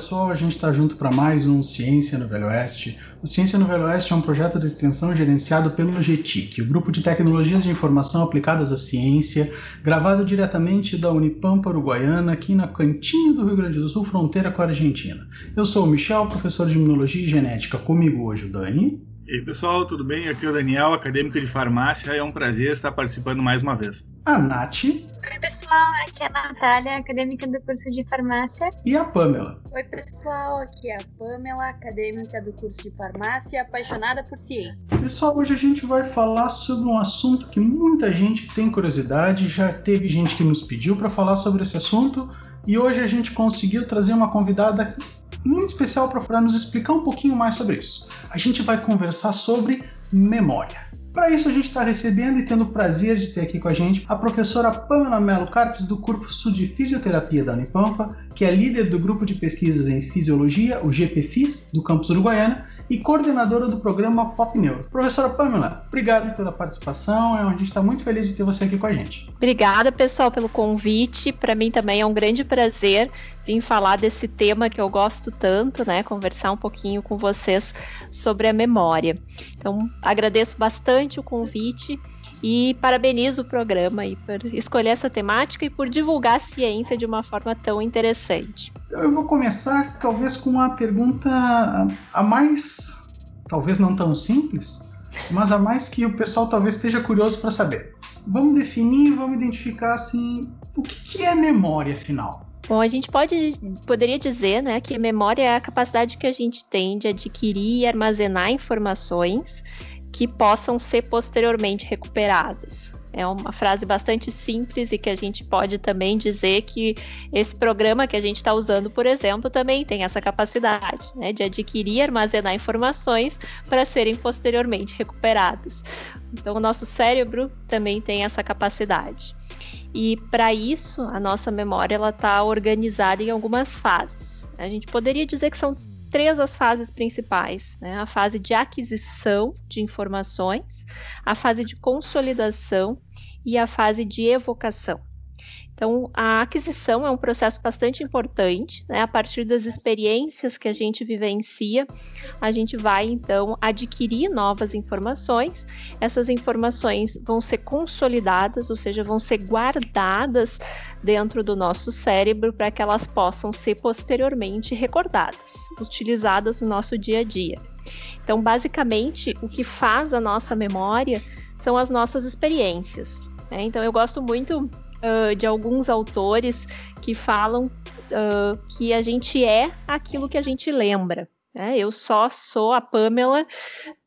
Pessoal, a gente está junto para mais um Ciência no Velho Oeste. O Ciência no Velho Oeste é um projeto de extensão gerenciado pelo GTIC, o Grupo de Tecnologias de Informação Aplicadas à Ciência, gravado diretamente da Unipampa Uruguaiana, aqui na cantinho do Rio Grande do Sul, fronteira com a Argentina. Eu sou o Michel, professor de Imunologia e Genética. Comigo hoje o Dani. E aí pessoal, tudo bem? Aqui é o Daniel, acadêmico de farmácia. É um prazer estar participando mais uma vez. A Nath. Oi pessoal, aqui é a Natália, acadêmica do curso de farmácia. E a Pamela. Oi pessoal, aqui é a Pamela, acadêmica do curso de farmácia, apaixonada por ciência. Pessoal, hoje a gente vai falar sobre um assunto que muita gente tem curiosidade, já teve gente que nos pediu para falar sobre esse assunto e hoje a gente conseguiu trazer uma convidada muito especial para nos explicar um pouquinho mais sobre isso. A gente vai conversar sobre memória. Para isso, a gente está recebendo e tendo o prazer de ter aqui com a gente a professora Pamela Mello Carpes, do curso de Fisioterapia da Unipampa, que é líder do grupo de pesquisas em Fisiologia, o GPFIS, do campus uruguaiana, e coordenadora do programa Pop Neuro. Professora Pamela, obrigado pela participação, a gente está muito feliz de ter você aqui com a gente. Obrigada, pessoal, pelo convite. Para mim também é um grande prazer vir falar desse tema que eu gosto tanto, né? Conversar um pouquinho com vocês sobre a memória. Então, agradeço bastante o convite e parabenizo o programa aí por escolher essa temática e por divulgar a ciência de uma forma tão interessante. Eu vou começar talvez com uma pergunta a mais, talvez não tão simples, mas a mais que o pessoal talvez esteja curioso para saber. Vamos definir, vamos identificar assim, o que, é memória afinal? Bom, a gente pode, poderia dizer né, que memória é a capacidade que a gente tem de adquirir e armazenar informações que possam ser posteriormente recuperadas. É uma frase bastante simples e que a gente pode também dizer que esse programa que a gente está usando, por exemplo, também tem essa capacidade né, de adquirir e armazenar informações para serem posteriormente recuperadas. Então, o nosso cérebro também tem essa capacidade. E para isso, a nossa memória está organizada em algumas fases. A gente poderia dizer que são três as fases principais: né? a fase de aquisição de informações, a fase de consolidação e a fase de evocação. Então, a aquisição é um processo bastante importante, né? A partir das experiências que a gente vivencia, a gente vai então adquirir novas informações. Essas informações vão ser consolidadas, ou seja, vão ser guardadas dentro do nosso cérebro para que elas possam ser posteriormente recordadas, utilizadas no nosso dia a dia. Então, basicamente, o que faz a nossa memória são as nossas experiências. Né? Então, eu gosto muito uh, de alguns autores que falam uh, que a gente é aquilo que a gente lembra. Né? Eu só sou a Pamela,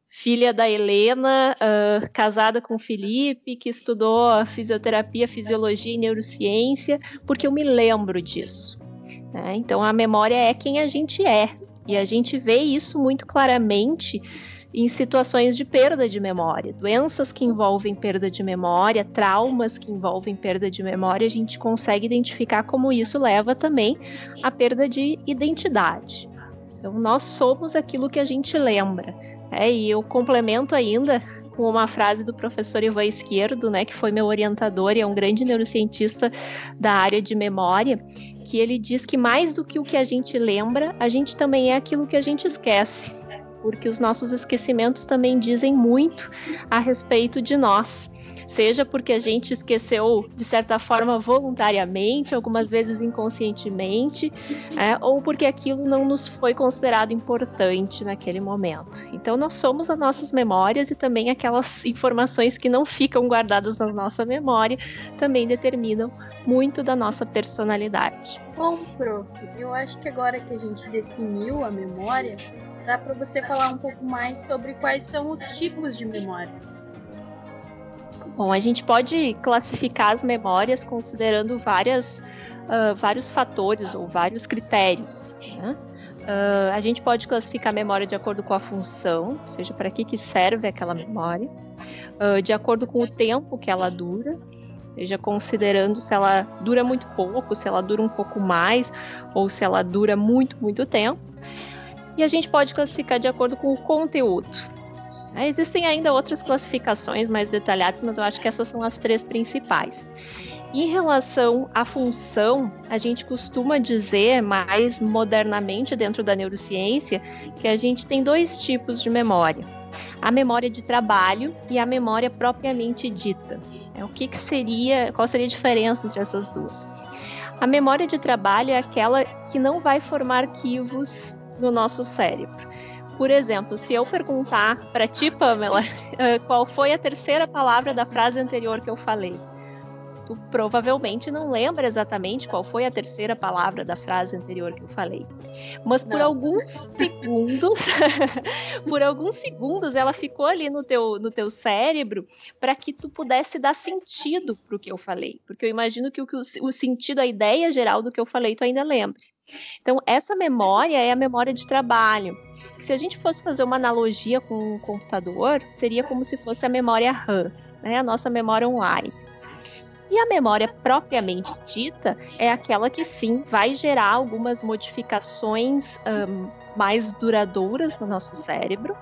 filha da Helena, uh, casada com Felipe, que estudou fisioterapia, fisiologia e neurociência, porque eu me lembro disso. Né? Então a memória é quem a gente é. E a gente vê isso muito claramente em situações de perda de memória, doenças que envolvem perda de memória, traumas que envolvem perda de memória, a gente consegue identificar como isso leva também à perda de identidade. Então, nós somos aquilo que a gente lembra. É, e eu complemento ainda com uma frase do professor Ivan Esquerdo, né, que foi meu orientador e é um grande neurocientista da área de memória, que ele diz que mais do que o que a gente lembra, a gente também é aquilo que a gente esquece porque os nossos esquecimentos também dizem muito a respeito de nós. Seja porque a gente esqueceu de certa forma voluntariamente, algumas vezes inconscientemente, é, ou porque aquilo não nos foi considerado importante naquele momento. Então, nós somos as nossas memórias e também aquelas informações que não ficam guardadas na nossa memória também determinam muito da nossa personalidade. Bom, prof, eu acho que agora que a gente definiu a memória, dá para você falar um pouco mais sobre quais são os tipos de memória. Bom, a gente pode classificar as memórias considerando várias, uh, vários fatores ou vários critérios. Né? Uh, a gente pode classificar a memória de acordo com a função, ou seja, para que, que serve aquela memória, uh, de acordo com o tempo que ela dura, seja considerando se ela dura muito pouco, se ela dura um pouco mais, ou se ela dura muito, muito tempo e a gente pode classificar de acordo com o conteúdo. É, existem ainda outras classificações mais detalhadas, mas eu acho que essas são as três principais. Em relação à função, a gente costuma dizer mais modernamente dentro da neurociência que a gente tem dois tipos de memória. A memória de trabalho e a memória propriamente dita. É, o que, que seria, qual seria a diferença entre essas duas? A memória de trabalho é aquela que não vai formar arquivos no nosso cérebro. Por exemplo, se eu perguntar para ti, Pamela, qual foi a terceira palavra da frase anterior que eu falei, tu provavelmente não lembra exatamente qual foi a terceira palavra da frase anterior que eu falei. Mas por não. alguns segundos, por alguns segundos ela ficou ali no teu, no teu cérebro para que tu pudesse dar sentido para o que eu falei. Porque eu imagino que o, o sentido, a ideia geral do que eu falei, tu ainda lembre. Então, essa memória é a memória de trabalho. Se a gente fosse fazer uma analogia com um computador, seria como se fosse a memória RAM, né? a nossa memória online. E a memória propriamente dita é aquela que sim vai gerar algumas modificações um, mais duradouras no nosso cérebro,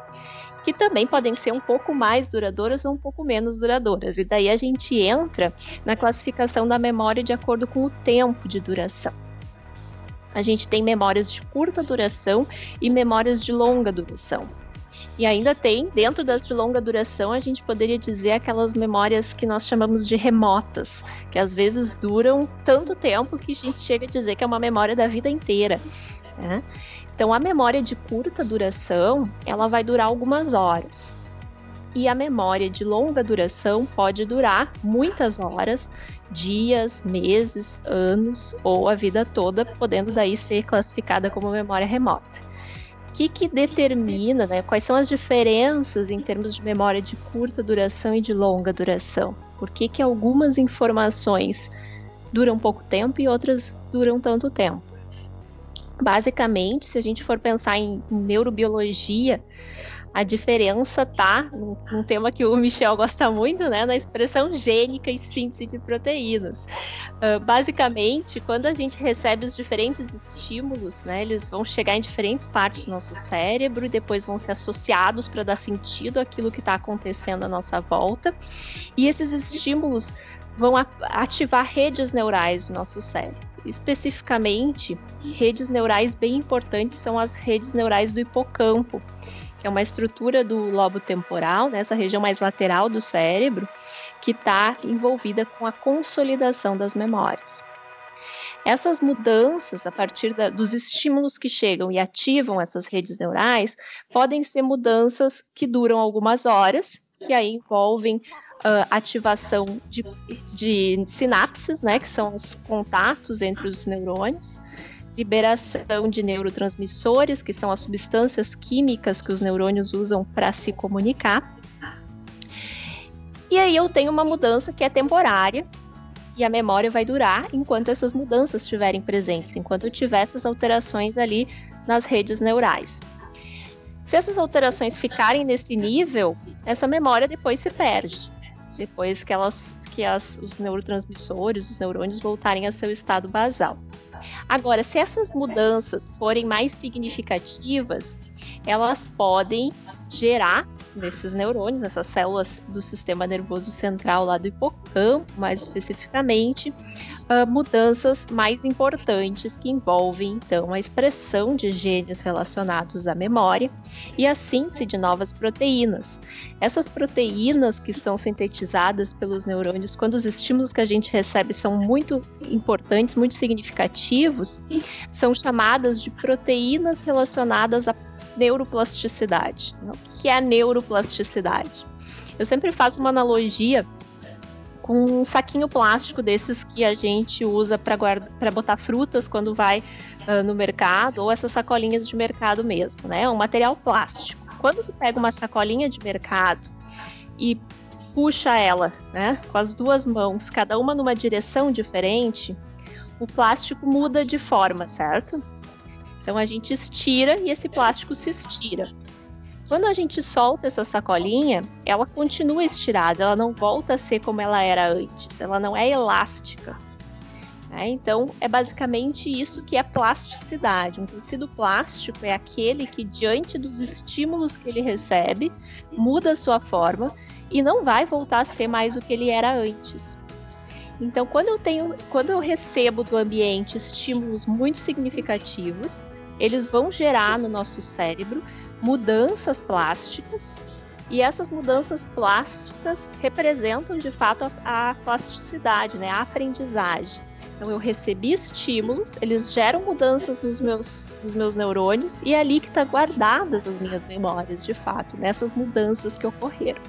que também podem ser um pouco mais duradouras ou um pouco menos duradouras. E daí a gente entra na classificação da memória de acordo com o tempo de duração. A gente tem memórias de curta duração e memórias de longa duração. E ainda tem, dentro das de longa duração, a gente poderia dizer aquelas memórias que nós chamamos de remotas, que às vezes duram tanto tempo que a gente chega a dizer que é uma memória da vida inteira. Né? Então, a memória de curta duração, ela vai durar algumas horas. E a memória de longa duração pode durar muitas horas, dias, meses, anos ou a vida toda, podendo daí ser classificada como memória remota que, que determina, né, quais são as diferenças em termos de memória de curta duração e de longa duração? Por que, que algumas informações duram pouco tempo e outras duram tanto tempo? Basicamente, se a gente for pensar em neurobiologia, a diferença tá num, tema que o Michel gosta muito, né, na expressão gênica e síntese de proteínas. Uh, basicamente, quando a gente recebe os diferentes estímulos, né, eles vão chegar em diferentes partes do nosso cérebro e depois vão ser associados para dar sentido àquilo que está acontecendo à nossa volta. E esses estímulos vão ativar redes neurais do nosso cérebro. Especificamente, redes neurais bem importantes são as redes neurais do hipocampo, que é uma estrutura do lobo temporal, nessa né, região mais lateral do cérebro, que está envolvida com a consolidação das memórias. Essas mudanças, a partir da, dos estímulos que chegam e ativam essas redes neurais, podem ser mudanças que duram algumas horas, que aí envolvem uh, ativação de, de sinapses, né, que são os contatos entre os neurônios, liberação de neurotransmissores, que são as substâncias químicas que os neurônios usam para se comunicar. E aí eu tenho uma mudança que é temporária e a memória vai durar enquanto essas mudanças estiverem presentes, enquanto eu tiver essas alterações ali nas redes neurais. Se essas alterações ficarem nesse nível, essa memória depois se perde. Depois que elas que as, os neurotransmissores, os neurônios voltarem a seu estado basal. Agora, se essas mudanças forem mais significativas, elas podem gerar nesses neurônios, nessas células do sistema nervoso central lá do hipocampo, mais especificamente, uh, mudanças mais importantes que envolvem então a expressão de genes relacionados à memória e a síntese de novas proteínas. Essas proteínas que são sintetizadas pelos neurônios quando os estímulos que a gente recebe são muito importantes, muito significativos, são chamadas de proteínas relacionadas à neuroplasticidade. O que é a neuroplasticidade? Eu sempre faço uma analogia com um saquinho plástico desses que a gente usa para botar frutas quando vai uh, no mercado, ou essas sacolinhas de mercado mesmo, né? Um material plástico. Quando tu pega uma sacolinha de mercado e puxa ela, né, com as duas mãos, cada uma numa direção diferente, o plástico muda de forma, certo? Então a gente estira e esse plástico se estira. Quando a gente solta essa sacolinha, ela continua estirada, ela não volta a ser como ela era antes, ela não é elástica. Né? Então, é basicamente isso que é plasticidade. Um tecido plástico é aquele que, diante dos estímulos que ele recebe, muda a sua forma e não vai voltar a ser mais o que ele era antes. Então, quando eu tenho, quando eu recebo do ambiente estímulos muito significativos, eles vão gerar no nosso cérebro mudanças plásticas e essas mudanças plásticas representam de fato a, a plasticidade, né, a aprendizagem. Então eu recebi estímulos, eles geram mudanças nos meus, nos meus neurônios e é ali que está guardadas as minhas memórias, de fato, nessas mudanças que ocorreram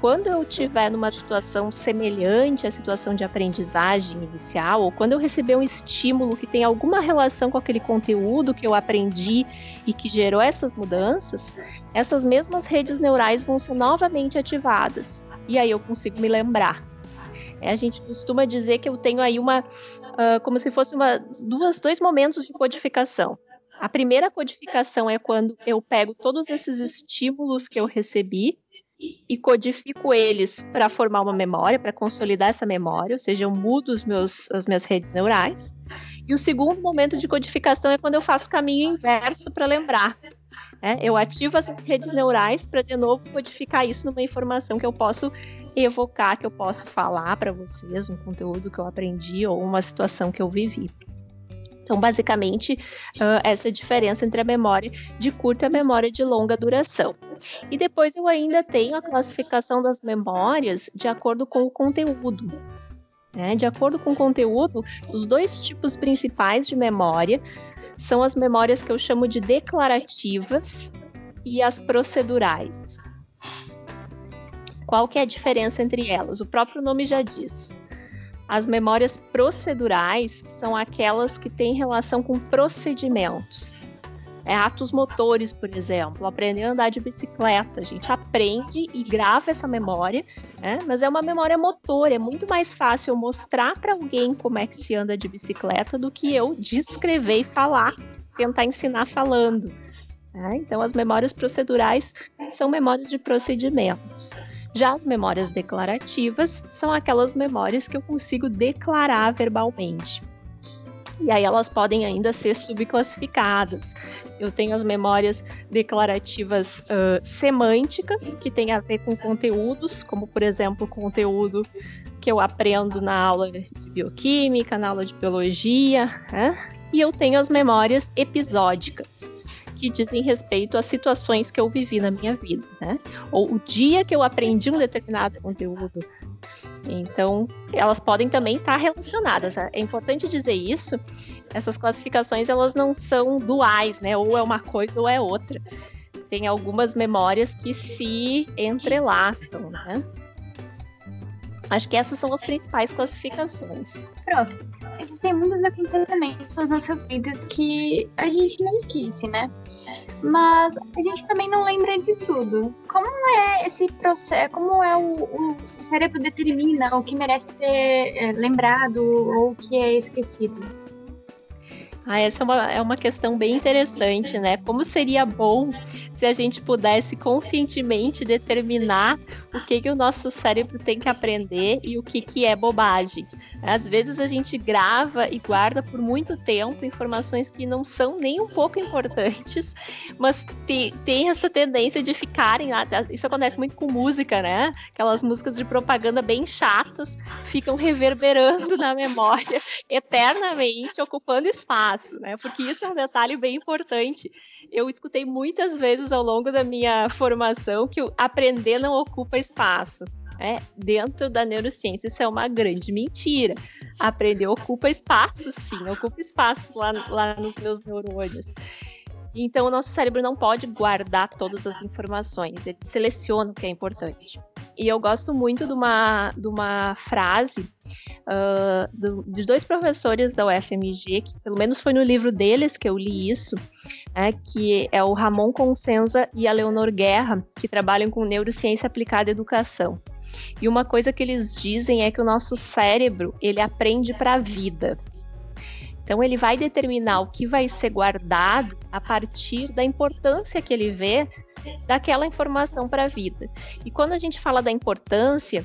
quando eu estiver numa situação semelhante à situação de aprendizagem inicial, ou quando eu receber um estímulo que tem alguma relação com aquele conteúdo que eu aprendi e que gerou essas mudanças, essas mesmas redes neurais vão ser novamente ativadas. E aí eu consigo me lembrar. É, a gente costuma dizer que eu tenho aí uma, uh, como se fosse uma, duas, dois momentos de codificação. A primeira codificação é quando eu pego todos esses estímulos que eu recebi e codifico eles para formar uma memória, para consolidar essa memória, ou seja, eu mudo os meus, as minhas redes neurais. E o segundo momento de codificação é quando eu faço o caminho inverso para lembrar. É, eu ativo essas redes neurais para de novo codificar isso numa informação que eu posso evocar, que eu posso falar para vocês, um conteúdo que eu aprendi ou uma situação que eu vivi. Então, basicamente, uh, essa diferença entre a memória de curta e a memória de longa duração. E depois eu ainda tenho a classificação das memórias de acordo com o conteúdo. Né? De acordo com o conteúdo, os dois tipos principais de memória são as memórias que eu chamo de declarativas e as procedurais. Qual que é a diferença entre elas? O próprio nome já diz. As memórias procedurais são aquelas que têm relação com procedimentos. É, atos motores, por exemplo, aprender a andar de bicicleta. A gente aprende e grava essa memória, né? mas é uma memória motora. É muito mais fácil eu mostrar para alguém como é que se anda de bicicleta do que eu descrever e falar, tentar ensinar falando. Né? Então, as memórias procedurais são memórias de procedimentos. Já as memórias declarativas são aquelas memórias que eu consigo declarar verbalmente. E aí elas podem ainda ser subclassificadas. Eu tenho as memórias declarativas uh, semânticas, que tem a ver com conteúdos, como por exemplo conteúdo que eu aprendo na aula de bioquímica, na aula de biologia. Né? E eu tenho as memórias episódicas, que dizem respeito às situações que eu vivi na minha vida, né? Ou o dia que eu aprendi um determinado conteúdo. Então, elas podem também estar relacionadas. Né? É importante dizer isso. Essas classificações elas não são duais, né? Ou é uma coisa ou é outra. Tem algumas memórias que se entrelaçam, né? Acho que essas são as principais classificações. Prof, existem muitos acontecimentos nas nossas vidas que a gente não esquece, né? Mas a gente também não lembra de tudo. Como é esse processo? Como é o, o cérebro determina o que merece ser é, lembrado ou o que é esquecido? Ah, essa é uma, é uma questão bem interessante, né? Como seria bom se a gente pudesse conscientemente determinar o que, que o nosso cérebro tem que aprender e o que, que é bobagem. Às vezes a gente grava e guarda por muito tempo informações que não são nem um pouco importantes, mas te, tem essa tendência de ficarem lá. Isso acontece muito com música, né? Aquelas músicas de propaganda bem chatas ficam reverberando na memória eternamente, ocupando espaço, né? Porque isso é um detalhe bem importante. Eu escutei muitas vezes ao longo da minha formação que aprender não ocupa espaço. É, dentro da neurociência, isso é uma grande mentira. Aprender ocupa espaço, sim, ocupa espaço lá, lá nos meus neurônios. Então, o nosso cérebro não pode guardar todas as informações, ele seleciona o que é importante. E eu gosto muito de uma, de uma frase uh, do, de dois professores da UFMG, que pelo menos foi no livro deles que eu li isso, né, que é o Ramon Consenza e a Leonor Guerra, que trabalham com neurociência aplicada à educação. E uma coisa que eles dizem é que o nosso cérebro ele aprende para a vida. Então ele vai determinar o que vai ser guardado a partir da importância que ele vê daquela informação para a vida. E quando a gente fala da importância,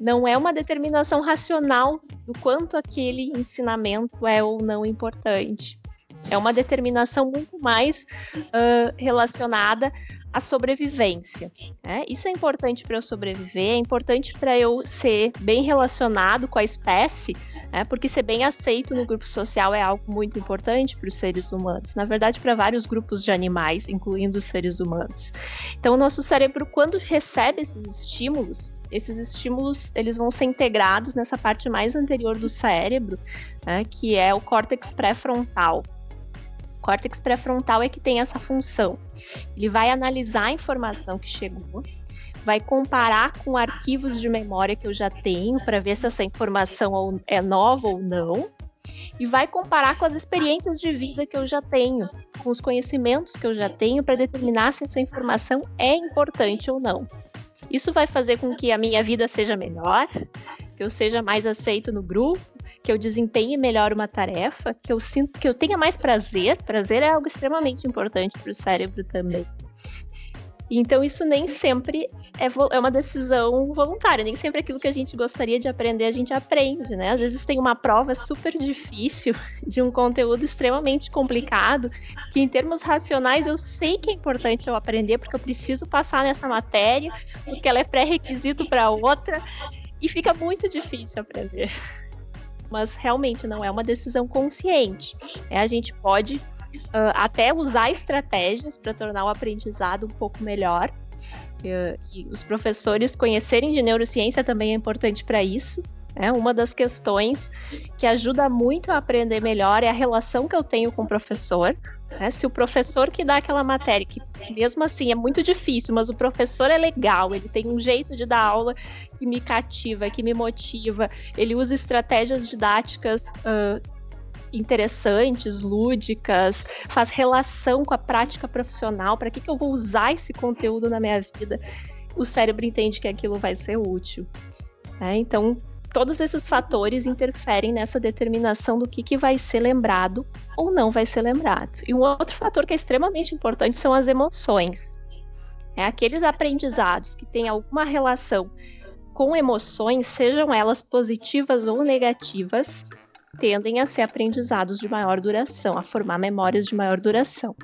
não é uma determinação racional do quanto aquele ensinamento é ou não importante. É uma determinação muito mais uh, relacionada a sobrevivência. Né? Isso é importante para eu sobreviver, é importante para eu ser bem relacionado com a espécie, né? porque ser bem aceito no grupo social é algo muito importante para os seres humanos. Na verdade, para vários grupos de animais, incluindo os seres humanos. Então, o nosso cérebro, quando recebe esses estímulos, esses estímulos eles vão ser integrados nessa parte mais anterior do cérebro, né, que é o córtex pré-frontal. Córtex pré-frontal é que tem essa função. Ele vai analisar a informação que chegou, vai comparar com arquivos de memória que eu já tenho para ver se essa informação é nova ou não, e vai comparar com as experiências de vida que eu já tenho, com os conhecimentos que eu já tenho para determinar se essa informação é importante ou não. Isso vai fazer com que a minha vida seja melhor, que eu seja mais aceito no grupo, que eu desempenhe melhor uma tarefa, que eu sinto que eu tenha mais prazer. Prazer é algo extremamente importante para o cérebro também. Então, isso nem sempre é, é, uma decisão voluntária, nem sempre aquilo que a gente gostaria de aprender a gente aprende, né? Às vezes tem uma prova super difícil de um conteúdo extremamente complicado, que em termos racionais eu sei que é importante eu aprender, porque eu preciso passar nessa matéria, porque ela é pré-requisito para outra, e fica muito difícil aprender. Mas realmente não é uma decisão consciente. É, a gente pode uh, até usar estratégias para tornar o aprendizado um pouco melhor. Uh, e os professores conhecerem de neurociência também é importante para isso. É uma das questões que ajuda muito a aprender melhor é a relação que eu tenho com o professor. Né? Se o professor que dá aquela matéria, que mesmo assim é muito difícil, mas o professor é legal, ele tem um jeito de dar aula que me cativa, que me motiva, ele usa estratégias didáticas uh, interessantes, lúdicas, faz relação com a prática profissional, para que, que eu vou usar esse conteúdo na minha vida, o cérebro entende que aquilo vai ser útil. É, então, todos esses fatores interferem nessa determinação do que, que vai ser lembrado ou não vai ser lembrado. E um outro fator que é extremamente importante são as emoções. É aqueles aprendizados que têm alguma relação com emoções, sejam elas positivas ou negativas, tendem a ser aprendizados de maior duração, a formar memórias de maior duração.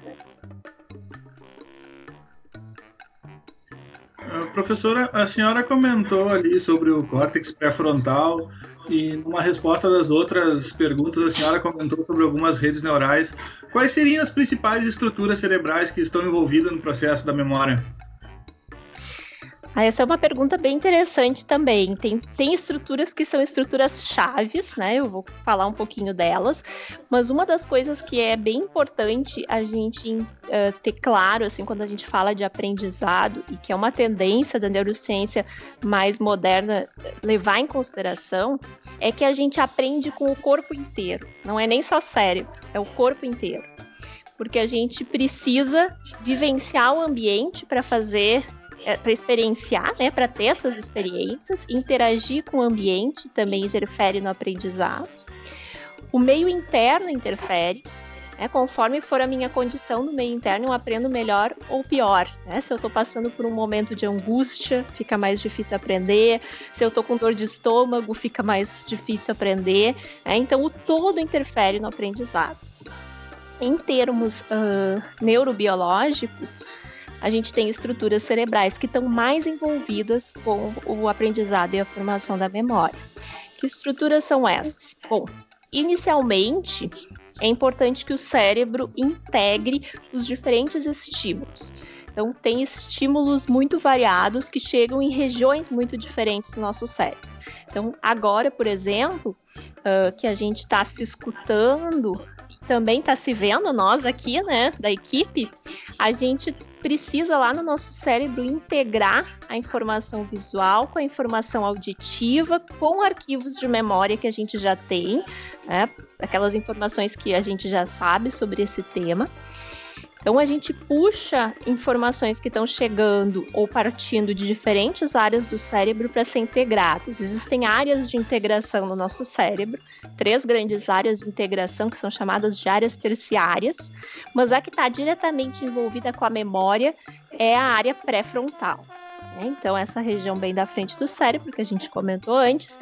Professora, a senhora comentou ali sobre o córtex pré-frontal e numa resposta das outras perguntas a senhora comentou sobre algumas redes neurais. Quais seriam as principais estruturas cerebrais que estão envolvidas no processo da memória? Ah, essa é uma pergunta bem interessante também. Tem, tem estruturas que são estruturas chaves, né? Eu vou falar um pouquinho delas, mas uma das coisas que é bem importante a gente uh, ter claro, assim, quando a gente fala de aprendizado, e que é uma tendência da neurociência mais moderna levar em consideração, é que a gente aprende com o corpo inteiro. Não é nem só cérebro, é o corpo inteiro. Porque a gente precisa vivenciar o ambiente para fazer é, para experienciar, né, para ter essas experiências, interagir com o ambiente também interfere no aprendizado. O meio interno interfere, né, conforme for a minha condição no meio interno, eu aprendo melhor ou pior. Né? Se eu estou passando por um momento de angústia, fica mais difícil aprender. Se eu estou com dor de estômago, fica mais difícil aprender. Né? Então, o todo interfere no aprendizado. Em termos uh, neurobiológicos, a gente tem estruturas cerebrais que estão mais envolvidas com o aprendizado e a formação da memória. Que estruturas são essas? Bom, inicialmente é importante que o cérebro integre os diferentes estímulos. Então, tem estímulos muito variados que chegam em regiões muito diferentes do nosso cérebro. Então, agora, por exemplo, uh, que a gente está se escutando, também está se vendo, nós aqui, né, da equipe, a gente precisa lá no nosso cérebro integrar a informação visual com a informação auditiva, com arquivos de memória que a gente já tem, né, aquelas informações que a gente já sabe sobre esse tema. Então a gente puxa informações que estão chegando ou partindo de diferentes áreas do cérebro para ser integradas. Existem áreas de integração no nosso cérebro, três grandes áreas de integração que são chamadas de áreas terciárias, mas a que está diretamente envolvida com a memória é a área pré-frontal. Né? Então essa região bem da frente do cérebro que a gente comentou antes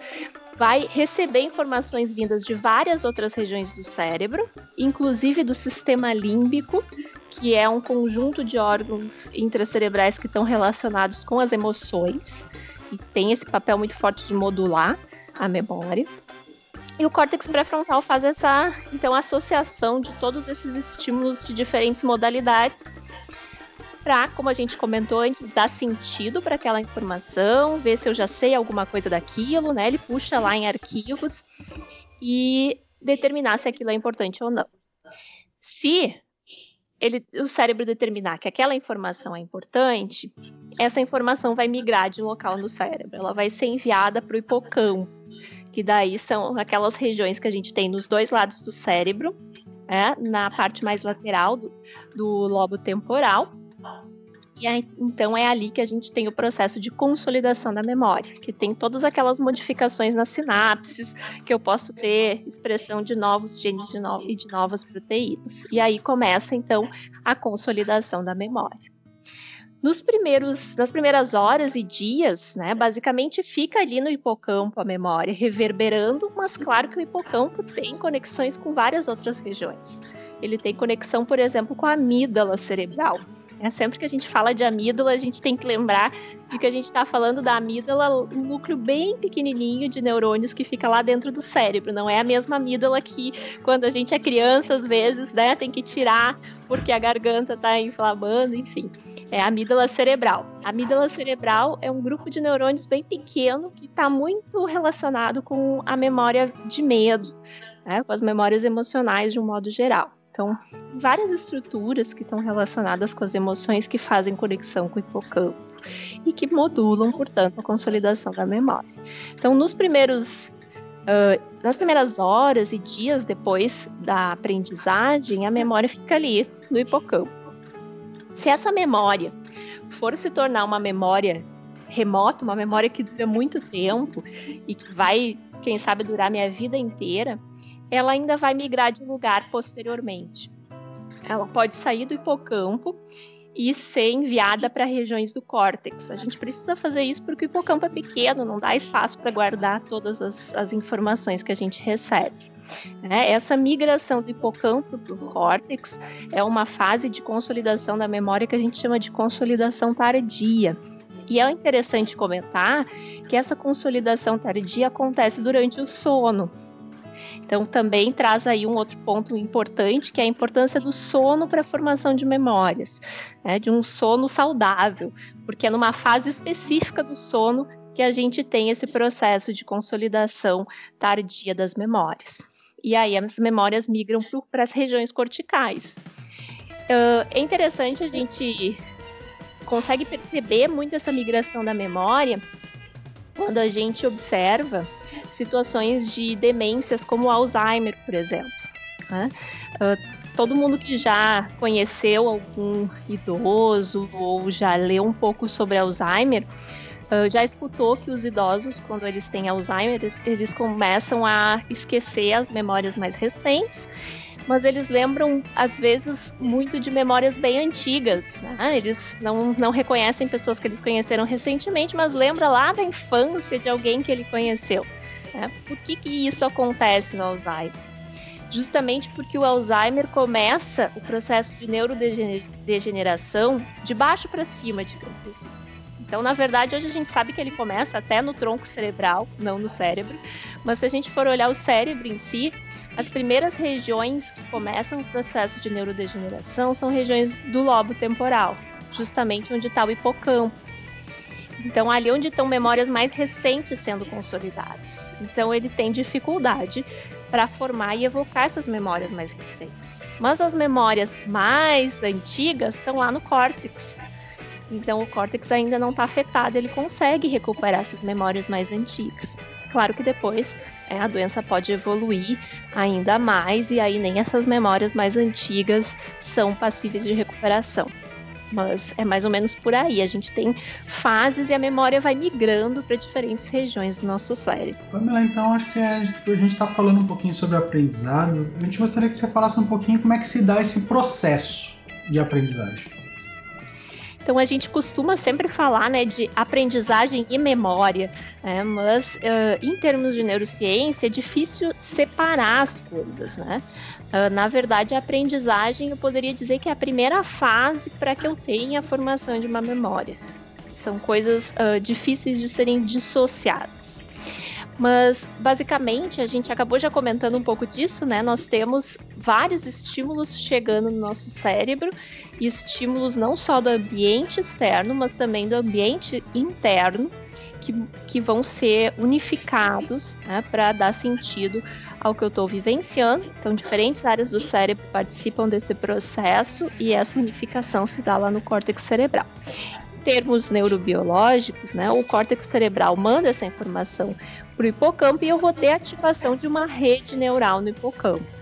vai receber informações vindas de várias outras regiões do cérebro, inclusive do sistema límbico, que é um conjunto de órgãos intracerebrais que estão relacionados com as emoções e tem esse papel muito forte de modular a memória. E o córtex pré-frontal faz essa então associação de todos esses estímulos de diferentes modalidades para, como a gente comentou antes, dar sentido para aquela informação, ver se eu já sei alguma coisa daquilo, né? Ele puxa lá em arquivos e determinar se aquilo é importante ou não. Se ele, o cérebro determinar que aquela informação é importante, essa informação vai migrar de local no cérebro. Ela vai ser enviada para o hipocampo, que daí são aquelas regiões que a gente tem nos dois lados do cérebro, né, na parte mais lateral do, do lobo temporal, e aí, então é ali que a gente tem o processo de consolidação da memória, que tem todas aquelas modificações nas sinapses, que eu posso ter expressão de novos genes de no e de novas proteínas. E aí começa então a consolidação da memória. Nos primeiros, nas primeiras horas e dias, né, basicamente fica ali no hipocampo a memória, reverberando, mas claro que o hipocampo tem conexões com várias outras regiões. Ele tem conexão, por exemplo, com a amígdala cerebral, é, sempre que a gente fala de amígdala, a gente tem que lembrar de que a gente está falando da amígdala, um núcleo bem pequenininho de neurônios que fica lá dentro do cérebro. Não é a mesma amígdala que quando a gente é criança, às vezes, né, tem que tirar porque a garganta está inflamando, enfim. É a amígdala cerebral. A amígdala cerebral é um grupo de neurônios bem pequeno que está muito relacionado com a memória de medo, né, com as memórias emocionais de um modo geral. Então, várias estruturas que estão relacionadas com as emoções que fazem conexão com o hipocampo e que modulam, portanto, a consolidação da memória. Então, nos primeiros, uh, nas primeiras horas e dias depois da aprendizagem, a memória fica ali no hipocampo. Se essa memória for se tornar uma memória remota, uma memória que dura muito tempo e que vai, quem sabe, durar minha vida inteira, ela ainda vai migrar de lugar posteriormente. Ela pode sair do hipocampo e ser enviada para regiões do córtex. A gente precisa fazer isso porque o hipocampo é pequeno, não dá espaço para guardar todas as, as, informações que a gente recebe. É, essa migração do hipocampo para o córtex é uma fase de consolidação da memória que a gente chama de consolidação tardia. E é interessante comentar que essa consolidação tardia acontece durante o sono. Então também traz aí um outro ponto importante, que é a importância do sono para a formação de memórias, né, de um sono saudável, porque é numa fase específica do sono que a gente tem esse processo de consolidação tardia das memórias. E aí as memórias migram para as regiões corticais. Uh, é interessante a gente consegue perceber muito essa migração da memória quando a gente observa situações de demências como Alzheimer, por exemplo. Né? Uh, todo mundo que já conheceu algum idoso ou já leu um pouco sobre Alzheimer uh, já escutou que os idosos, quando eles têm Alzheimer, eles, eles começam a esquecer as memórias mais recentes mas eles lembram, às vezes, muito de memórias bem antigas. Né? Eles não, não reconhecem pessoas que eles conheceram recentemente, mas lembra lá da infância de alguém que ele conheceu. Né? Por que, que isso acontece no Alzheimer? Justamente porque o Alzheimer começa o processo de neurodegeneração de baixo para cima, digamos assim. Então, na verdade, hoje a gente sabe que ele começa até no tronco cerebral, não no cérebro. Mas se a gente for olhar o cérebro em si, as primeiras regiões que começam o processo de neurodegeneração são regiões do lobo temporal, justamente onde está o hipocampo. Então, ali onde estão memórias mais recentes sendo consolidadas. Então, ele tem dificuldade para formar e evocar essas memórias mais recentes. Mas as memórias mais antigas estão lá no córtex. Então, o córtex ainda não está afetado, ele consegue recuperar essas memórias mais antigas. Claro que depois é, a doença pode evoluir ainda mais e aí nem essas memórias mais antigas são passíveis de recuperação. Mas é mais ou menos por aí. A gente tem fases e a memória vai migrando para diferentes regiões do nosso cérebro. Pamela, então acho que a gente está falando um pouquinho sobre aprendizado. A gente gostaria que você falasse um pouquinho como é que se dá esse processo de aprendizagem. Então a gente costuma sempre falar né, de aprendizagem e memória, né, mas uh, em termos de neurociência é difícil separar as coisas. Né? Uh, na verdade, a aprendizagem eu poderia dizer que é a primeira fase para que eu tenha a formação de uma memória. São coisas uh, difíceis de serem dissociadas. Mas basicamente a gente acabou já comentando um pouco disso, né? Nós temos vários estímulos chegando no nosso cérebro, estímulos não só do ambiente externo, mas também do ambiente interno, que, que vão ser unificados né, para dar sentido ao que eu estou vivenciando. Então, diferentes áreas do cérebro participam desse processo e essa unificação se dá lá no córtex cerebral termos neurobiológicos, né, o córtex cerebral manda essa informação para o hipocampo e eu vou ter ativação de uma rede neural no hipocampo.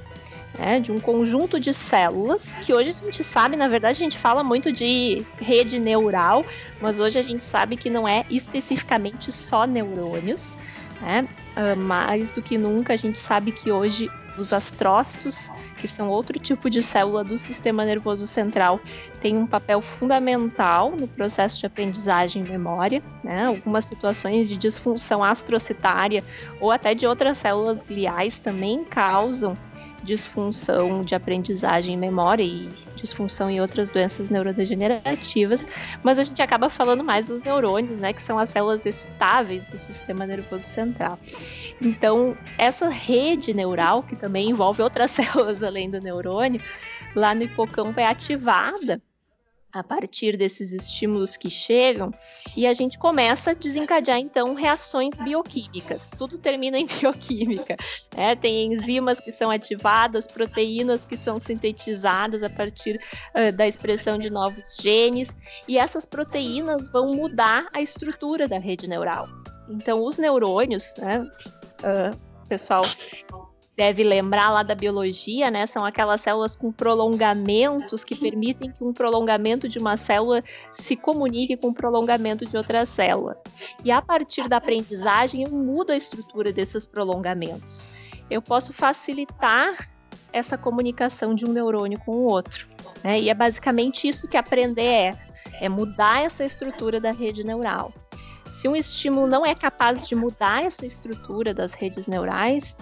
Né, de um conjunto de células que hoje a gente sabe, na verdade, a gente fala muito de rede neural, mas hoje a gente sabe que não é especificamente só neurônios. Né? Uh, mais do que nunca, a gente sabe que hoje os astrócitos, que são outro tipo de célula do sistema nervoso central, têm um papel fundamental no processo de aprendizagem e memória. Né? Algumas situações de disfunção astrocitária ou até de outras células gliais também causam disfunção de aprendizagem e memória e disfunção em outras doenças neurodegenerativas, mas a gente acaba falando mais dos neurônios, né, que são as células excitáveis do sistema nervoso central. Então, essa rede neural, que também envolve outras células além do neurônio, lá no hipocampo é ativada a partir desses estímulos que chegam e a gente começa a desencadear então reações bioquímicas. Tudo termina em bioquímica. Né? Tem enzimas que são ativadas, proteínas que são sintetizadas a partir uh, da expressão de novos genes e essas proteínas vão mudar a estrutura da rede neural. Então, os neurônios, né, uh, pessoal deve lembrar lá da biologia, né? São aquelas células com prolongamentos que permitem que um prolongamento de uma célula se comunique com o prolongamento de outra célula. E a partir da aprendizagem, eu mudo a estrutura desses prolongamentos. Eu posso facilitar essa comunicação de um neurônio com o outro. Né? E é basicamente isso que aprender é: é mudar essa estrutura da rede neural. Se um estímulo não é capaz de mudar essa estrutura das redes neurais,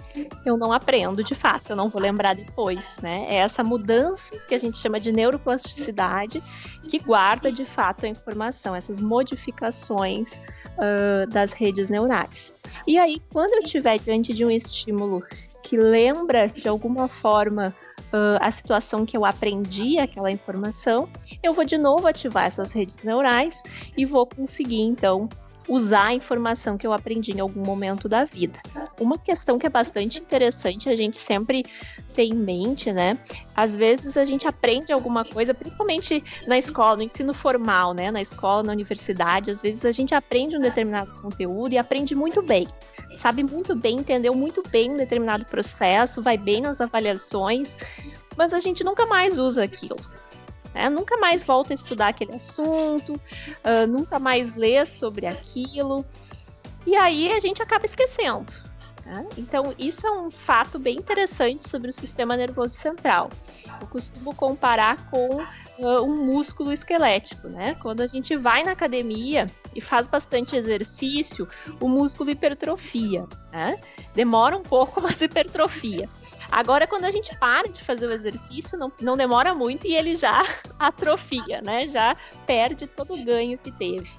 eu não aprendo de fato, eu não vou lembrar depois, né? É essa mudança que a gente chama de neuroplasticidade que guarda de fato a informação, essas modificações uh, das redes neurais. E aí, quando eu estiver diante de um estímulo que lembra de alguma forma uh, a situação que eu aprendi aquela informação, eu vou de novo ativar essas redes neurais e vou conseguir então usar a informação que eu aprendi em algum momento da vida. Uma questão que é bastante interessante a gente sempre ter em mente, né? Às vezes a gente aprende alguma coisa, principalmente na escola, no ensino formal, né? Na escola, na universidade, às vezes a gente aprende um determinado conteúdo e aprende muito bem. Sabe muito bem, entendeu muito bem um determinado processo, vai bem nas avaliações, mas a gente nunca mais usa aquilo. Né? Nunca mais volta a estudar aquele assunto, uh, nunca mais lê sobre aquilo. E aí a gente acaba esquecendo. Né? Então, isso é um fato bem interessante sobre o sistema nervoso central. Eu costumo comparar com uh, um músculo esquelético. Né? Quando a gente vai na academia e faz bastante exercício, o músculo hipertrofia. Né? Demora um pouco, mas hipertrofia. Agora, quando a gente para de fazer o exercício, não, não demora muito e ele já atrofia, né? Já perde todo o ganho que teve.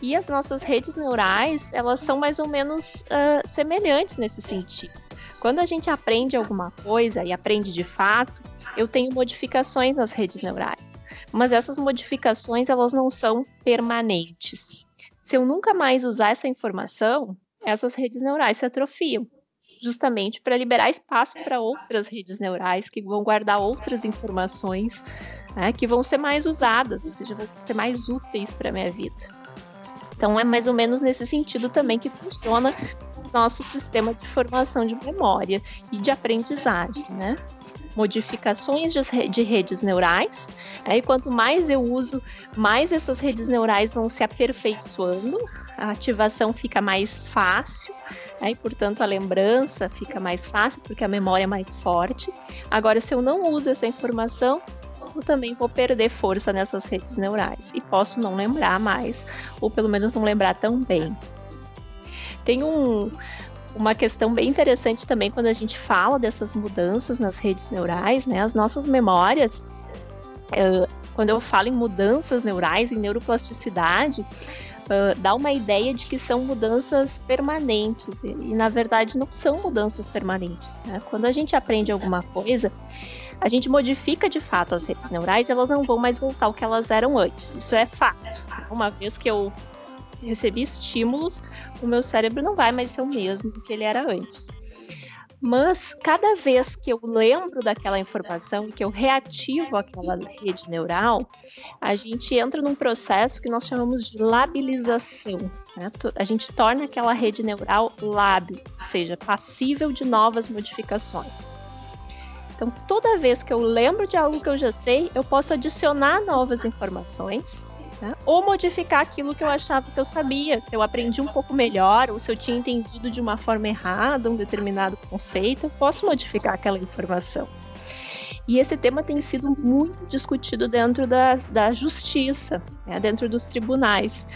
E as nossas redes neurais, elas são mais ou menos uh, semelhantes nesse sentido. Quando a gente aprende alguma coisa e aprende de fato, eu tenho modificações nas redes neurais. Mas essas modificações, elas não são permanentes. Se eu nunca mais usar essa informação, essas redes neurais se atrofiam justamente para liberar espaço para outras redes neurais que vão guardar outras informações né, que vão ser mais usadas, ou seja, vão ser mais úteis para a minha vida. Então é mais ou menos nesse sentido também que funciona o nosso sistema de formação de memória e de aprendizagem, né? Modificações de redes neurais, aí né, quanto mais eu uso, mais essas redes neurais vão se aperfeiçoando, a ativação fica mais fácil, né? e portanto a lembrança fica mais fácil porque a memória é mais forte. Agora, se eu não uso essa informação, eu também vou perder força nessas redes neurais e posso não lembrar mais, ou pelo menos não lembrar tão bem. Tem um, uma questão bem interessante também quando a gente fala dessas mudanças nas redes neurais, né? As nossas memórias, uh, quando eu falo em mudanças neurais, em neuroplasticidade, dá uma ideia de que são mudanças permanentes e, e na verdade não são mudanças permanentes. Né? Quando a gente aprende alguma coisa, a gente modifica de fato as redes neurais, elas não vão mais voltar ao que elas eram antes. Isso é fato. Uma vez que eu recebi estímulos, o meu cérebro não vai mais ser o mesmo que ele era antes. Mas cada vez que eu lembro daquela informação que eu reativo aquela rede neural, a gente entra num processo que nós chamamos de labilização. Né? A gente torna aquela rede neural lábil, ou seja, passível de novas modificações. Então, toda vez que eu lembro de algo que eu já sei, eu posso adicionar novas informações né? Ou modificar aquilo que eu achava que eu sabia, se eu aprendi um pouco melhor, ou se eu tinha entendido de uma forma errada um determinado conceito, eu posso modificar aquela informação. E esse tema tem sido muito discutido dentro da, da justiça, né? dentro dos tribunais,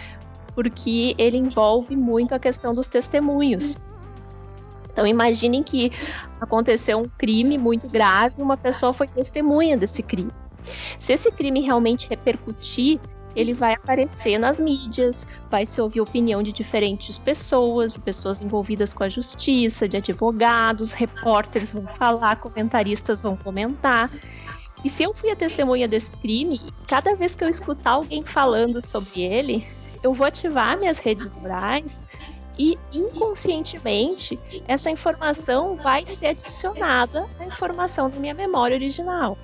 porque ele envolve muito a questão dos testemunhos. Então imaginem que aconteceu um crime muito grave, uma pessoa foi testemunha desse crime. Se esse crime realmente repercutir ele vai aparecer nas mídias, vai se ouvir opinião de diferentes pessoas, de pessoas envolvidas com a justiça, de advogados, repórteres vão falar, comentaristas vão comentar. E se eu fui a testemunha desse crime, cada vez que eu escutar alguém falando sobre ele, eu vou ativar minhas redes neurais e inconscientemente essa informação vai ser adicionada à informação da minha memória original.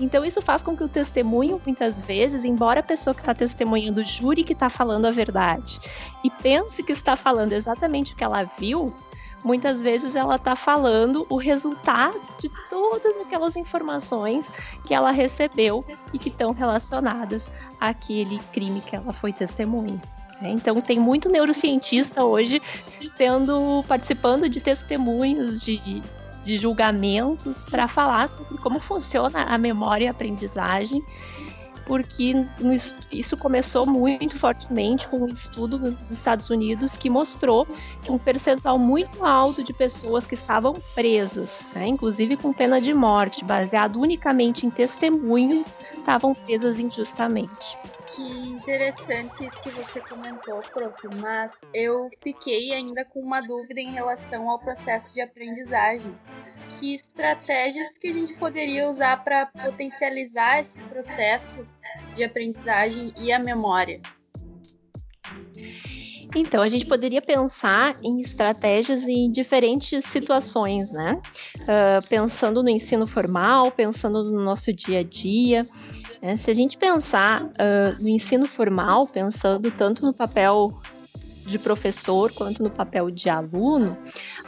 Então isso faz com que o testemunho, muitas vezes, embora a pessoa que está testemunhando jure que está falando a verdade e pense que está falando exatamente o que ela viu, muitas vezes ela está falando o resultado de todas aquelas informações que ela recebeu e que estão relacionadas àquele crime que ela foi testemunha. Né? Então tem muito neurocientista hoje sendo participando de testemunhos de, de julgamentos para falar sobre como funciona a memória e a aprendizagem, porque isso começou muito fortemente com um estudo nos Estados Unidos que mostrou que um percentual muito alto de pessoas que estavam presas, né, inclusive com pena de morte, baseado unicamente em testemunho, estavam presas injustamente. Que interessante isso que você comentou, prof. Mas eu fiquei ainda com uma dúvida em relação ao processo de aprendizagem. Que estratégias que a gente poderia usar para potencializar esse processo de aprendizagem e a memória? Então, a gente poderia pensar em estratégias em diferentes situações, né? Uh, pensando no ensino formal, pensando no nosso dia a dia. Né? Se a gente pensar uh, no ensino formal, pensando tanto no papel de professor quanto no papel de aluno,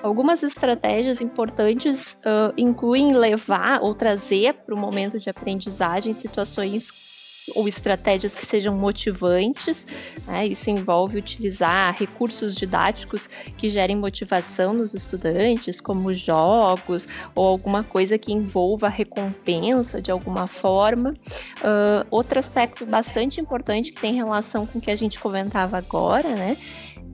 algumas estratégias importantes uh, incluem levar ou trazer para o momento de aprendizagem situações ou estratégias que sejam motivantes. Né? Isso envolve utilizar recursos didáticos que gerem motivação nos estudantes, como jogos ou alguma coisa que envolva recompensa de alguma forma. Uh, outro aspecto bastante importante que tem relação com o que a gente comentava agora, né?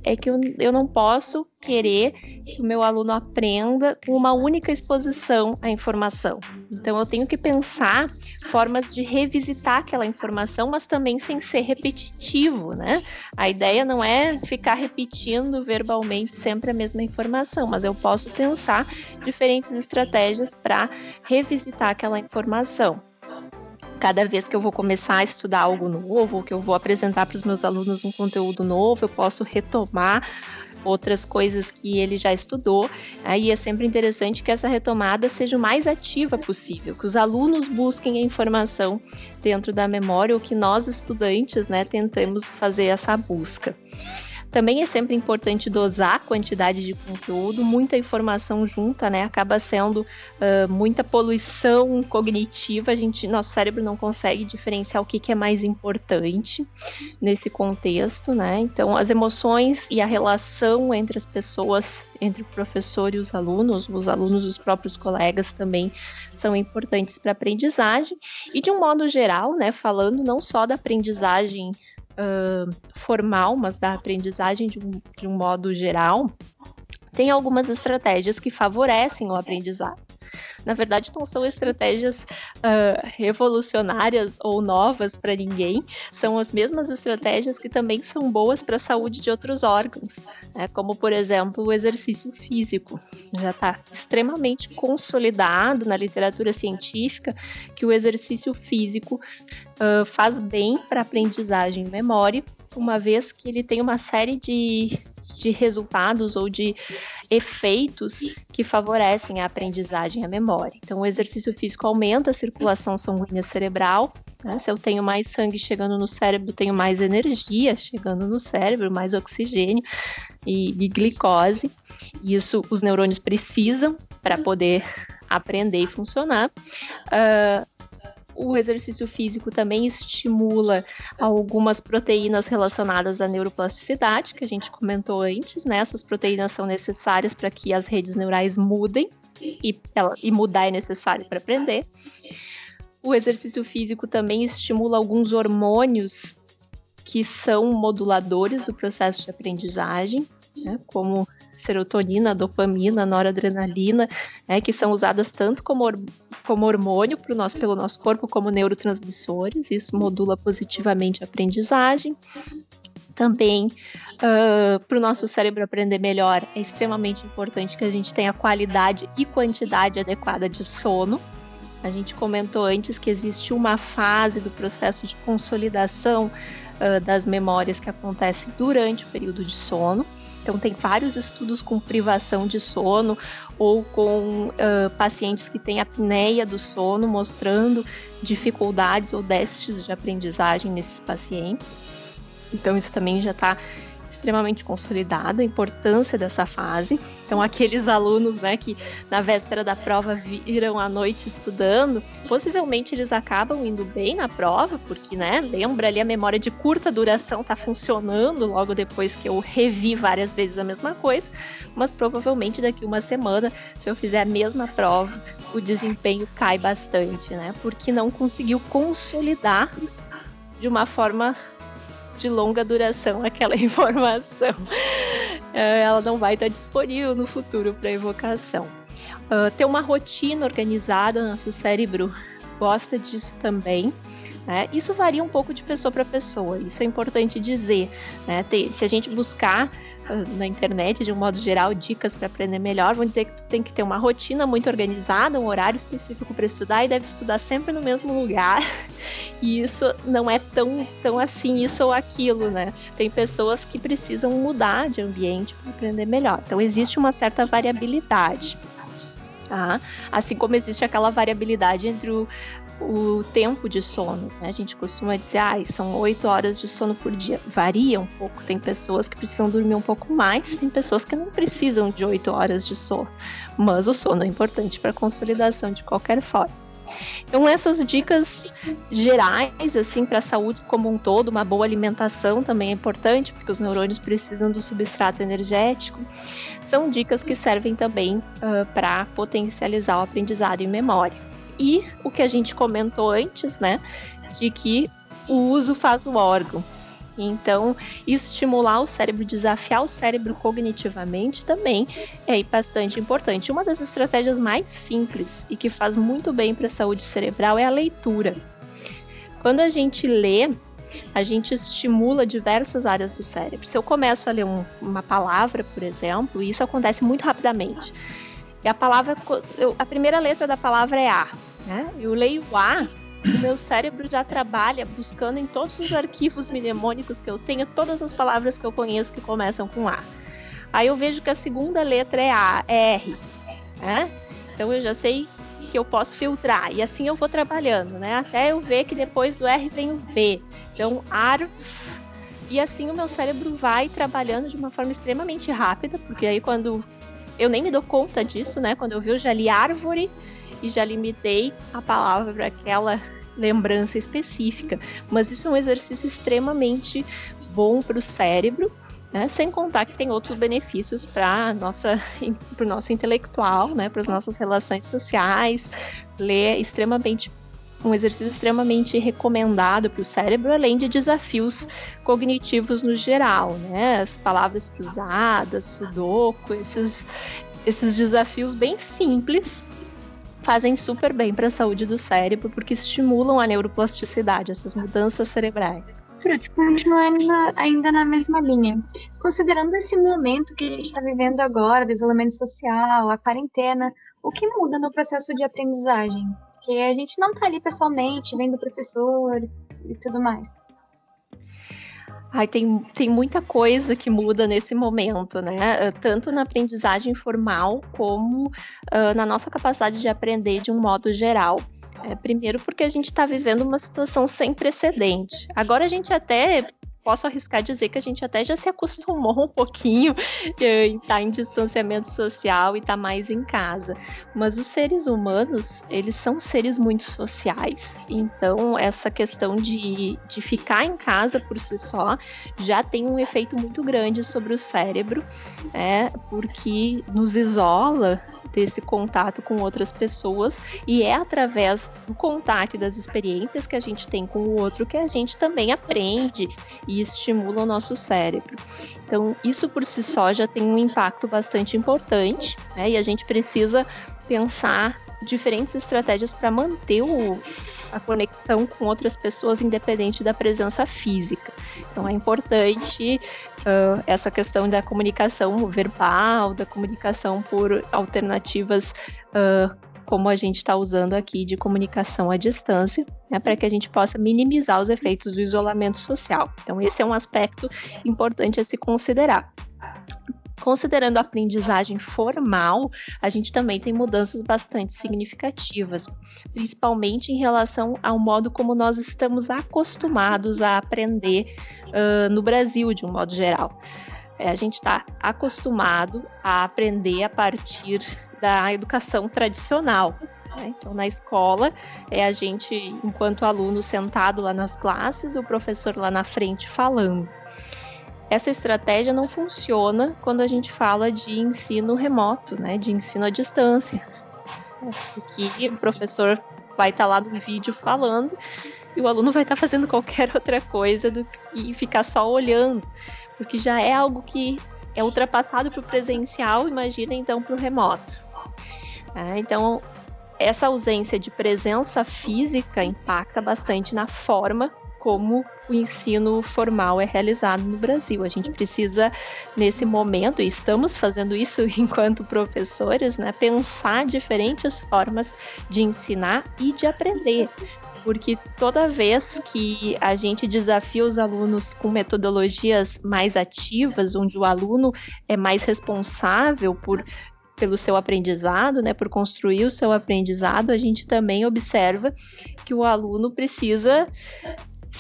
é que eu, eu não posso querer que o meu aluno aprenda com uma única exposição à informação. Então eu tenho que pensar formas de revisitar aquela informação, mas também sem ser repetitivo, né? A ideia não é ficar repetindo verbalmente sempre a mesma informação, mas eu posso pensar diferentes estratégias para revisitar aquela informação cada vez que eu vou começar a estudar algo novo, que eu vou apresentar para os meus alunos um conteúdo novo, eu posso retomar outras coisas que ele já estudou. Aí é sempre interessante que essa retomada seja o mais ativa possível, que os alunos busquem a informação dentro da memória, ou que nós estudantes, né, tentemos fazer essa busca. Também é sempre importante dosar a quantidade de conteúdo, muita informação junta, né? Acaba sendo uh, muita poluição cognitiva. A gente, nosso cérebro não consegue diferenciar o que, que é mais importante nesse contexto, né? Então, as emoções e a relação entre as pessoas, entre o professor e os alunos, os alunos e os próprios colegas também são importantes para a aprendizagem. E de um modo geral, né? Falando não só da aprendizagem uh, formal, mas da aprendizagem de um, de um modo geral, tem algumas estratégias que favorecem o aprendizado. Na verdade, não são estratégias uh, revolucionárias ou novas para ninguém, são as mesmas estratégias que também são boas para a saúde de outros órgãos, né? como, por exemplo, o exercício físico. Já está extremamente consolidado na literatura científica que o exercício físico uh, faz bem para aprendizagem e memória, uma vez que ele tem uma série de de resultados ou de efeitos que favorecem a aprendizagem e a memória. Então, o exercício físico aumenta a circulação sanguínea cerebral. Né? Se eu tenho mais sangue chegando no cérebro, tenho mais energia chegando no cérebro, mais oxigênio e, e glicose. Isso os neurônios precisam para poder aprender e funcionar. Uh, o exercício físico também estimula algumas proteínas relacionadas à neuroplasticidade, que a gente comentou antes, né? Essas proteínas são necessárias para que as redes neurais mudem e, ela, e mudar é necessário para aprender. O exercício físico também estimula alguns hormônios que são moduladores do processo de aprendizagem, né, como serotonina, dopamina, noradrenalina, né, que são usadas tanto como, como hormônio nosso, pelo nosso corpo como neurotransmissores. Isso modula positivamente a aprendizagem. Também uh, para o nosso cérebro aprender melhor, é extremamente importante que a gente tenha qualidade e quantidade adequada de sono. A gente comentou antes que existe uma fase do processo de consolidação uh, das memórias que acontece durante o período de sono. Então, tem vários estudos com privação de sono ou com uh, pacientes que têm apneia do sono, mostrando dificuldades ou déficits de aprendizagem nesses pacientes. Então, isso também já está extremamente consolidada a importância dessa fase. Então, aqueles alunos né, que na véspera da prova viram à noite estudando, possivelmente eles acabam indo bem na prova, porque, né, lembra ali a memória de curta duração está funcionando logo depois que eu revi várias vezes a mesma coisa, mas provavelmente daqui uma semana, se eu fizer a mesma prova, o desempenho cai bastante, né, porque não conseguiu consolidar de uma forma de longa duração aquela informação. É, ela não vai estar disponível no futuro para evocação. Uh, ter uma rotina organizada, nosso cérebro gosta disso também. Né? Isso varia um pouco de pessoa para pessoa, isso é importante dizer. Né? Se a gente buscar na internet, de um modo geral, dicas para aprender melhor, vão dizer que tu tem que ter uma rotina muito organizada, um horário específico para estudar e deve estudar sempre no mesmo lugar. E isso não é tão, tão assim, isso ou aquilo, né? Tem pessoas que precisam mudar de ambiente para aprender melhor. Então existe uma certa variabilidade. Tá? Assim como existe aquela variabilidade entre o, o tempo de sono. Né? A gente costuma dizer, ah, são oito horas de sono por dia. Varia um pouco. Tem pessoas que precisam dormir um pouco mais, tem pessoas que não precisam de oito horas de sono. Mas o sono é importante para a consolidação de qualquer forma. Então essas dicas gerais assim para a saúde como um todo, uma boa alimentação também é importante porque os neurônios precisam do substrato energético. São dicas que servem também uh, para potencializar o aprendizado e memória e o que a gente comentou antes, né, de que o uso faz o órgão. Então, estimular o cérebro, desafiar o cérebro cognitivamente também é bastante importante. Uma das estratégias mais simples e que faz muito bem para a saúde cerebral é a leitura. Quando a gente lê, a gente estimula diversas áreas do cérebro. Se eu começo a ler um, uma palavra, por exemplo, isso acontece muito rapidamente. E a palavra, a primeira letra da palavra é A né? Eu leio A, o meu cérebro já trabalha buscando em todos os arquivos mnemônicos que eu tenho todas as palavras que eu conheço que começam com A. Aí eu vejo que a segunda letra é A, é R, né? Então eu já sei que eu posso filtrar e assim eu vou trabalhando, né? Até eu ver que depois do R vem o V. Então ar E assim o meu cérebro vai trabalhando de uma forma extremamente rápida, porque aí quando eu nem me dou conta disso, né? Quando eu vi, eu já li árvore e já limitei a palavra para aquela lembrança específica. Mas isso é um exercício extremamente bom para o cérebro, né? sem contar que tem outros benefícios para o nosso intelectual, né? para as nossas relações sociais. Ler é extremamente um exercício extremamente recomendado para o cérebro, além de desafios cognitivos no geral, né? As palavras cruzadas, sudoku, esses, esses desafios bem simples fazem super bem para a saúde do cérebro porque estimulam a neuroplasticidade, essas mudanças cerebrais. Fruto, continuando ainda na mesma linha. Considerando esse momento que a gente está vivendo agora, do isolamento social, a quarentena, o que muda no processo de aprendizagem? Porque a gente não está ali pessoalmente, vendo o professor e tudo mais. Ai, tem, tem muita coisa que muda nesse momento, né? Ah, tanto na aprendizagem formal como uh, na nossa capacidade de aprender de um modo geral. É, primeiro, porque a gente está vivendo uma situação sem precedente. Agora a gente até posso arriscar dizer que a gente até já se acostumou um pouquinho em estar tá em distanciamento social e estar tá mais em casa. Mas os seres humanos, eles são seres muito sociais. Então, essa questão de, de ficar em casa por si só já tem um efeito muito grande sobre o cérebro, é, porque nos isola desse contato com outras pessoas e é através do contato e das experiências que a gente tem com o outro que a gente também aprende e estimula o nosso cérebro. Então, isso por si só já tem um impacto bastante importante, né? E a gente precisa pensar diferentes estratégias para manter o, a conexão com outras pessoas, independente da presença física. Então é importante uh, essa questão da comunicação verbal, da comunicação por alternativas uh, como a gente está usando aqui de comunicação à distância, né, para que a gente possa minimizar os efeitos do isolamento social. Então, esse é um aspecto importante a se considerar. Considerando a aprendizagem formal, a gente também tem mudanças bastante significativas, principalmente em relação ao modo como nós estamos acostumados a aprender uh, no Brasil, de um modo geral. É, a gente está acostumado a aprender a partir da educação tradicional, né? então, na escola, é a gente, enquanto aluno, sentado lá nas classes, o professor lá na frente falando. Essa estratégia não funciona quando a gente fala de ensino remoto, né, de ensino à distância. Que o professor vai estar tá lá no vídeo falando e o aluno vai estar tá fazendo qualquer outra coisa do que ficar só olhando, porque já é algo que é ultrapassado para o presencial, imagina então para o remoto. É, então, essa ausência de presença física impacta bastante na forma como o ensino formal é realizado no Brasil. A gente precisa, nesse momento, e estamos fazendo isso enquanto professores, né, pensar diferentes formas de ensinar e de aprender. Porque toda vez que a gente desafia os alunos com metodologias mais ativas, onde o aluno é mais responsável por pelo seu aprendizado, né, por construir o seu aprendizado, a gente também observa que o aluno precisa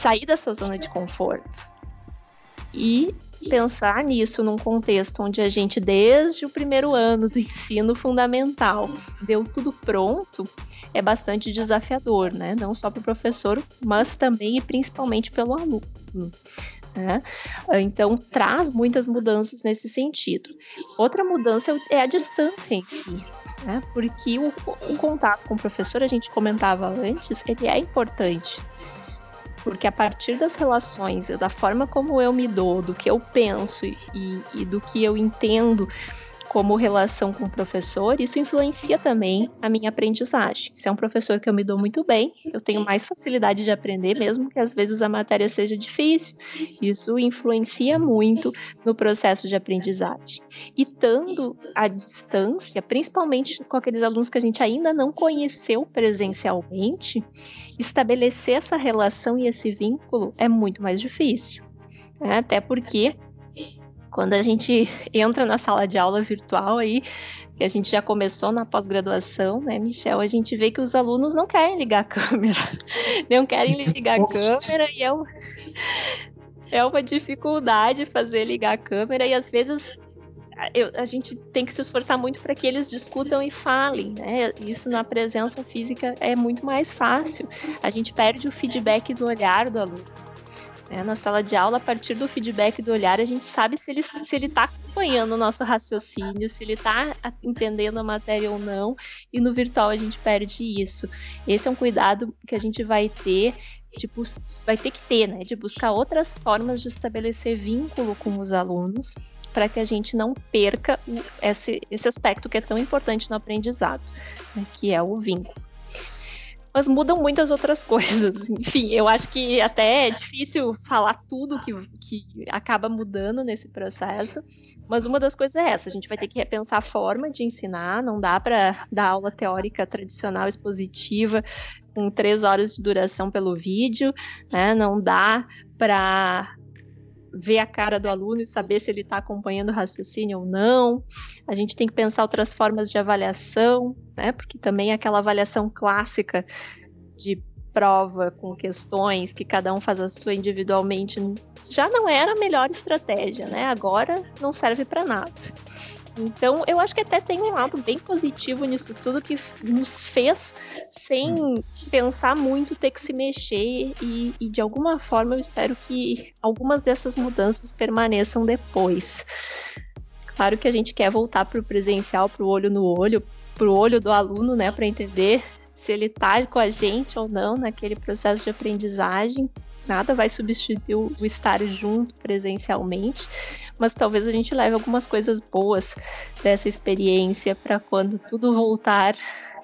sair da sua zona de conforto e pensar nisso num contexto onde a gente, desde o primeiro ano do ensino fundamental, deu tudo pronto, é bastante desafiador, né? Não só para o professor, mas também e principalmente pelo aluno. Né? Então, traz muitas mudanças nesse sentido. Outra mudança é a distância em si. Né? Porque o, o contato com o professor, a gente comentava antes, ele é importante porque a partir das relações, da forma como eu me dou, do que eu penso e, e do que eu entendo como relação com o professor, isso influencia também a minha aprendizagem. Se é um professor que eu me dou muito bem, eu tenho mais facilidade de aprender, mesmo que às vezes a matéria seja difícil. Isso influencia muito no processo de aprendizagem. E estando à distância, principalmente com aqueles alunos que a gente ainda não conheceu presencialmente, estabelecer essa relação e esse vínculo é muito mais difícil. Né? Até porque quando a gente entra na sala de aula virtual aí, que a gente já começou na pós-graduação, né, Michel, a gente vê que os alunos não querem ligar a câmera. Não querem ligar a câmera e é um, é uma dificuldade fazer ligar a câmera e às vezes eu, a gente tem que se esforçar muito para que eles discutam e falem, né? Isso na presença física é muito mais fácil. A gente perde o feedback do olhar do aluno. Né? Na sala de aula, a partir do feedback do olhar, a gente sabe se ele se ele está acompanhando o nosso raciocínio, se ele está entendendo a matéria ou não. E no virtual a gente perde isso. Esse é um cuidado que a gente vai ter de vai ter que ter, né, de buscar outras formas de estabelecer vínculo com os alunos para que a gente não perca esse, esse aspecto que é tão importante no aprendizado, né, que é o vínculo. Mas mudam muitas outras coisas. Enfim, eu acho que até é difícil falar tudo que, que acaba mudando nesse processo. Mas uma das coisas é essa: a gente vai ter que repensar a forma de ensinar. Não dá para dar aula teórica tradicional expositiva com três horas de duração pelo vídeo, né? Não dá para ver a cara do aluno e saber se ele está acompanhando o raciocínio ou não. A gente tem que pensar outras formas de avaliação, né? Porque também aquela avaliação clássica de prova com questões que cada um faz a sua individualmente já não era a melhor estratégia, né? Agora não serve para nada. Então, eu acho que até tem um lado bem positivo nisso tudo que nos fez, sem pensar muito, ter que se mexer e, e de alguma forma eu espero que algumas dessas mudanças permaneçam depois. Claro que a gente quer voltar para o presencial, para o olho no olho, para o olho do aluno, né, para entender se ele está com a gente ou não naquele processo de aprendizagem. Nada vai substituir o estar junto presencialmente, mas talvez a gente leve algumas coisas boas dessa experiência para quando tudo voltar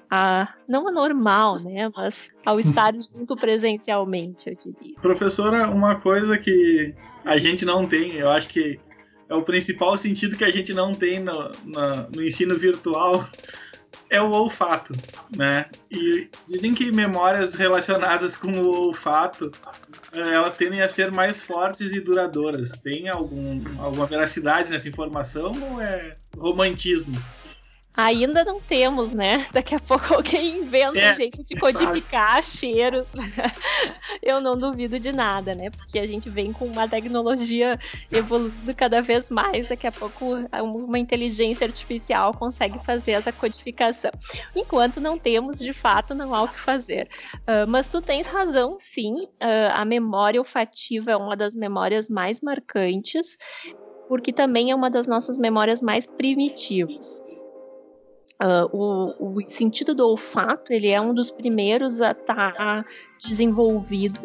a não a normal, né, mas ao estar junto presencialmente, eu diria. Professora, uma coisa que a gente não tem, eu acho que é o principal sentido que a gente não tem no, no, no ensino virtual é o olfato, né? E dizem que memórias relacionadas com o olfato eh, elas tendem a ser mais fortes e duradouras. Tem algum, alguma veracidade nessa informação ou é romantismo? Ainda não temos, né? Daqui a pouco alguém inventa é, um jeito de codificar sabe. cheiros. Eu não duvido de nada, né? Porque a gente vem com uma tecnologia evoluindo cada vez mais. Daqui a pouco uma inteligência artificial consegue fazer essa codificação. Enquanto não temos, de fato, não há o que fazer. Uh, mas tu tens razão, sim. Uh, a memória olfativa é uma das memórias mais marcantes, porque também é uma das nossas memórias mais primitivas. Uh, o, o, sentido do olfato ele é um dos primeiros a estar tá desenvolvido.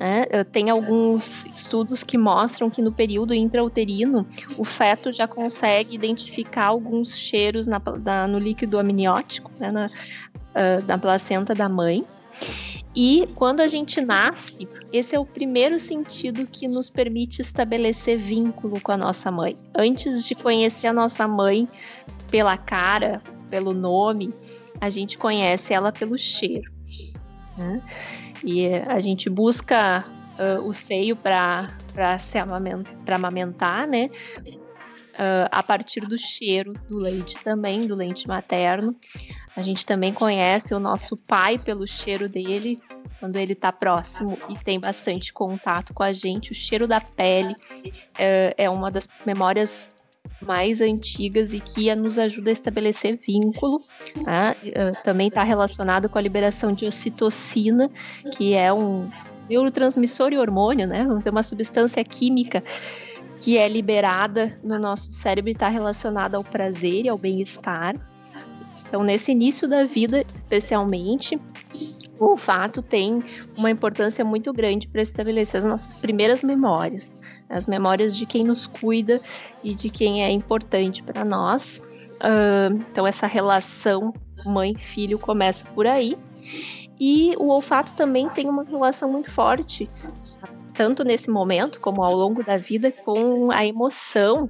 Né? Uh, tem alguns estudos que mostram que no período intrauterino o feto já consegue identificar alguns cheiros na, no líquido amniótico, né? na, uh, na placenta da mãe. E quando a gente nasce, esse é o primeiro sentido que nos permite estabelecer vínculo com a nossa mãe. Antes de conhecer a nossa mãe pela cara, pelo nome, a gente conhece ela pelo cheiro. Né? E a gente busca uh, o seio para amamentar, né? Uh, a partir do cheiro do leite também, do leite materno. A gente também conhece o nosso pai pelo cheiro dele, quando ele está próximo e tem bastante contato com a gente. O cheiro da pele uh, é uma das memórias mais antigas e que nos ajuda a estabelecer vínculo. Tá? Também está relacionado com a liberação de ocitocina, que é um neurotransmissor e hormônio, né? Vamos dizer, uma substância química que é liberada no nosso cérebro e está relacionada ao prazer e ao bem-estar. Então, nesse início da vida, especialmente, o olfato tem uma importância muito grande para estabelecer as nossas primeiras memórias, as memórias de quem nos cuida e de quem é importante para nós. Uh, então, essa relação mãe-filho começa por aí. E o olfato também tem uma relação muito forte tanto nesse momento como ao longo da vida com a emoção,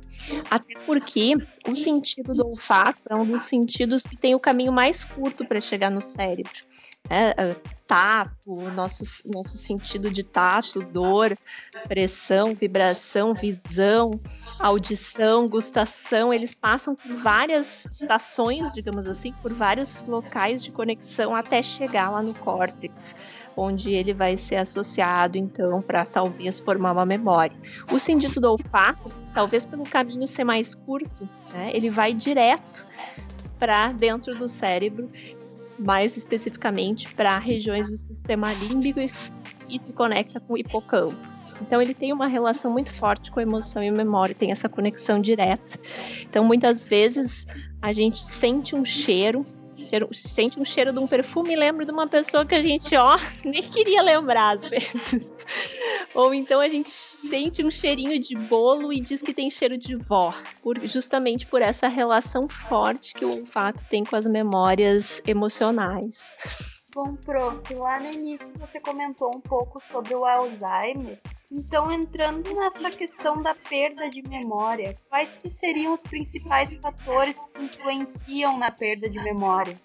até porque o sentido do olfato é um dos sentidos que tem o caminho mais curto para chegar no cérebro. É, tato, nosso, nosso sentido de tato, dor, pressão, vibração, visão, audição, gustação, eles passam por várias estações, digamos assim, por vários locais de conexão até chegar lá no córtex onde ele vai ser associado, então, para talvez formar uma memória. O sentido do olfato, talvez pelo caminho ser mais curto, né, ele vai direto para dentro do cérebro, mais especificamente para regiões do sistema límbico e, e se conecta com o hipocampo. Então ele tem uma relação muito forte com emoção e memória, tem essa conexão direta. Então muitas vezes a gente sente um cheiro cheiro, sente um cheiro de um perfume e lembra de uma pessoa que a gente, ó, nem queria lembrar às vezes. Ou então a gente sente um cheirinho de bolo e diz que tem cheiro de vó, por, justamente por essa relação forte que o olfato tem com as memórias emocionais. Bom, Prof, lá no início você comentou um pouco sobre o Alzheimer. Então, entrando nessa questão da perda de memória, quais que seriam os principais fatores que influenciam na perda de memória?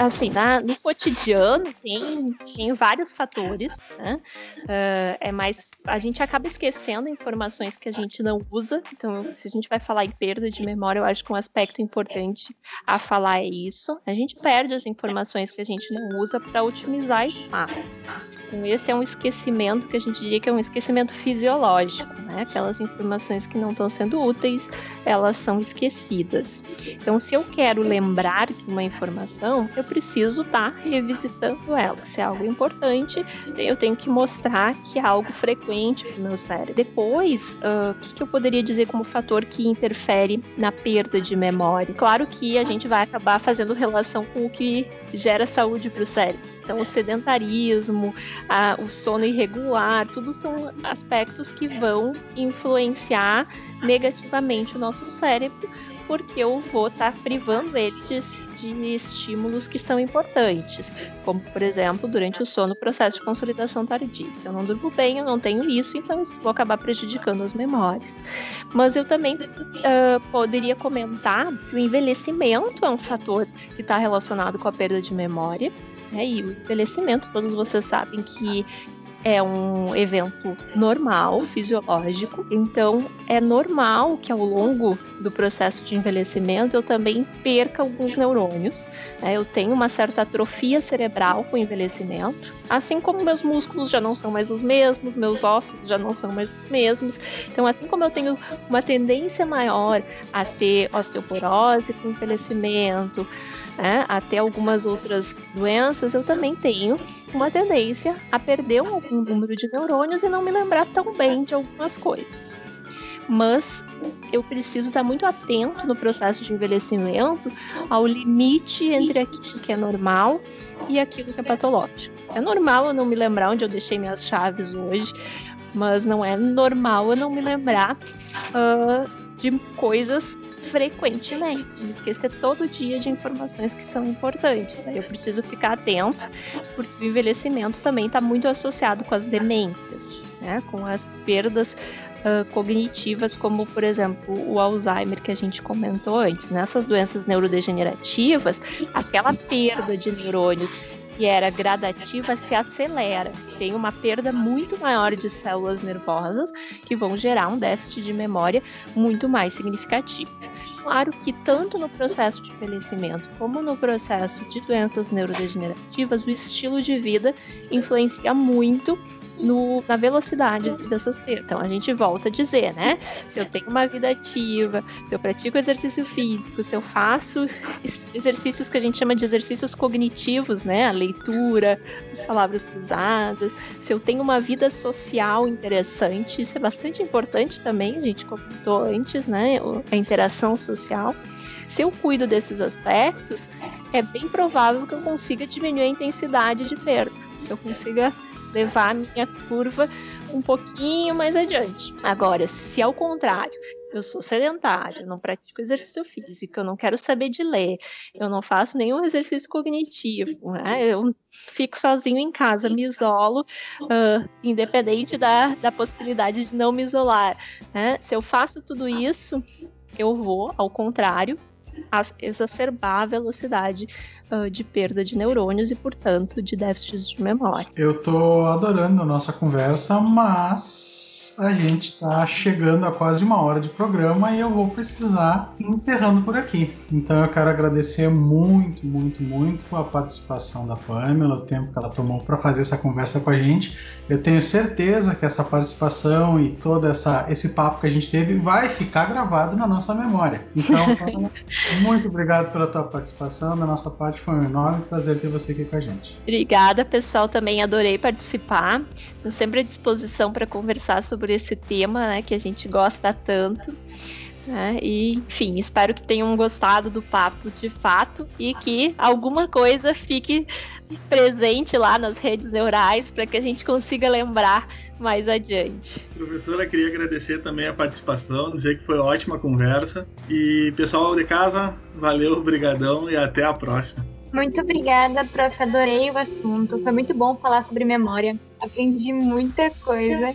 Assim, na, no cotidiano tem, tem vários fatores, né? Uh, é mais a gente acaba esquecendo informações que a gente não usa. Então, se a gente vai falar em perda de memória, eu acho que um aspecto importante a falar é isso. A gente perde as informações que a gente não usa para otimizar espaço. Então, esse é um esquecimento que a gente diria que é um esquecimento fisiológico, né? Aquelas informações que não estão sendo úteis, elas são esquecidas. Então, se eu quero lembrar de uma informação, eu preciso estar tá revisitando ela. Se é algo importante, eu tenho que mostrar que é algo frequente para o meu cérebro. Depois, uh, o que, que eu poderia dizer como fator que interfere na perda de memória? Claro que a gente vai acabar fazendo relação com o que gera saúde para o cérebro. Então, o sedentarismo, a, o sono irregular, tudo são aspectos que vão influenciar negativamente o nosso cérebro, porque eu vou estar tá privando ele de, de, estímulos que são importantes, como por exemplo, durante o sono, o processo de consolidação tardia. Se eu não durmo bem, eu não tenho isso, então eu vou acabar prejudicando as memórias. Mas eu também uh, poderia comentar que o envelhecimento é um fator que está relacionado com a perda de memória. Né? E o envelhecimento, todos vocês sabem que é um evento normal, fisiológico, então é normal que ao longo do processo de envelhecimento eu também perca alguns neurônios. Né? Eu tenho uma certa atrofia cerebral com o envelhecimento, assim como meus músculos já não são mais os mesmos, meus ossos já não são mais os mesmos. Então, assim como eu tenho uma tendência maior a ter osteoporose com envelhecimento, né, até algumas outras doenças, eu também tenho uma tendência a perder algum número de neurônios e não me lembrar tão bem de algumas coisas. Mas eu preciso estar muito atento no processo de envelhecimento ao limite entre aquilo que é normal e aquilo que é patológico. É normal eu não me lembrar onde eu deixei minhas chaves hoje, mas não é normal eu não me lembrar uh, de coisas frequentemente, me esquecer todo dia de informações que são importantes. Né? Eu preciso ficar atento, porque o envelhecimento também está muito associado com as demências, né? com as perdas uh, cognitivas, como por exemplo o Alzheimer que a gente comentou antes. Nessas doenças neurodegenerativas, aquela perda de neurônios que era gradativa se acelera. Tem uma perda muito maior de células nervosas que vão gerar um déficit de memória muito mais significativo. Claro que tanto no processo de envelhecimento como no processo de doenças neurodegenerativas, o estilo de vida influencia muito no, na velocidade dessas perdas. Então a gente volta a dizer, né? Se eu tenho uma vida ativa, se eu pratico exercício físico, se eu faço exercícios que a gente chama de exercícios cognitivos, né? A leitura, as palavras cruzadas, se eu tenho uma vida social interessante, isso é bastante importante também, a gente comentou antes, né? A interação social. Se eu cuido desses aspectos, é bem provável que eu consiga diminuir a intensidade de perda. Que eu consiga levar a minha curva um pouquinho mais adiante. Agora, se ao contrário, eu sou sedentário, não pratico exercício físico, eu não quero saber de ler, eu não faço nenhum exercício cognitivo, né? eu fico sozinho em casa, me isolo, uh, independente da, da possibilidade de não me isolar. Né? Se eu faço tudo isso, eu vou, ao contrário, exacerbar a velocidade uh, de perda de neurônios e, portanto, de déficits de memória. Eu tô adorando a nossa conversa, mas a gente está chegando a quase uma hora de programa e eu vou precisar ir encerrando por aqui. Então eu quero agradecer muito, muito, muito a participação da Pamela, o tempo que ela tomou para fazer essa conversa com a gente. Eu tenho certeza que essa participação e todo essa, esse papo que a gente teve vai ficar gravado na nossa memória. Então, muito obrigado pela tua participação. Da nossa parte foi um enorme prazer ter você aqui com a gente. Obrigada, pessoal. Também adorei participar. Estou sempre à disposição para conversar sobre esse tema né, que a gente gosta tanto. Né? E, enfim, espero que tenham gostado do papo de fato e que alguma coisa fique presente lá nas redes neurais para que a gente consiga lembrar mais adiante. Professora, queria agradecer também a participação, dizer que foi ótima conversa. E pessoal de casa, valeu, brigadão e até a próxima. Muito obrigada, prof. Adorei o assunto. Foi muito bom falar sobre memória. Aprendi muita coisa.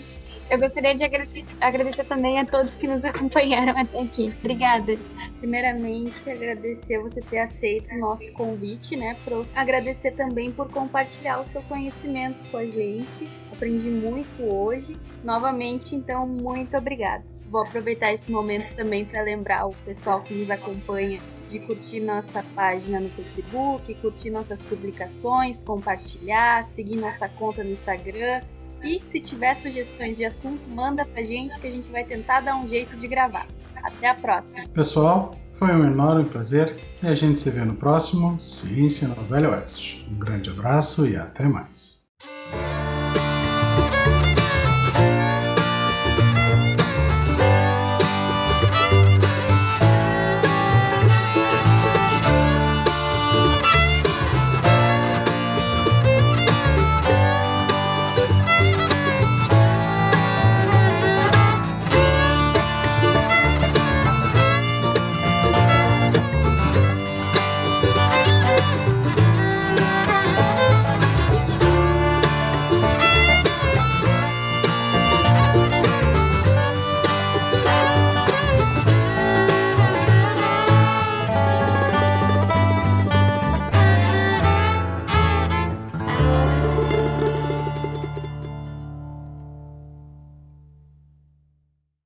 Eu gostaria de agradecer, agradecer, também a todos que nos acompanharam até aqui. Obrigada. Primeiramente, agradecer você ter aceito o nosso convite, né, Pro? Agradecer também por compartilhar o seu conhecimento com a gente. Aprendi muito hoje. Novamente, então, muito obrigada. Vou aproveitar esse momento também para lembrar o pessoal que nos acompanha de curtir nossa página no Facebook, curtir nossas publicações, compartilhar, seguir nossa conta no Instagram e se tiver sugestões de assunto, manda pra gente que a gente vai tentar dar um jeito de gravar. Até a próxima. Pessoal, foi um enorme prazer e a gente se vê no próximo Ciência no Velho Oeste. Um grande abraço e até mais.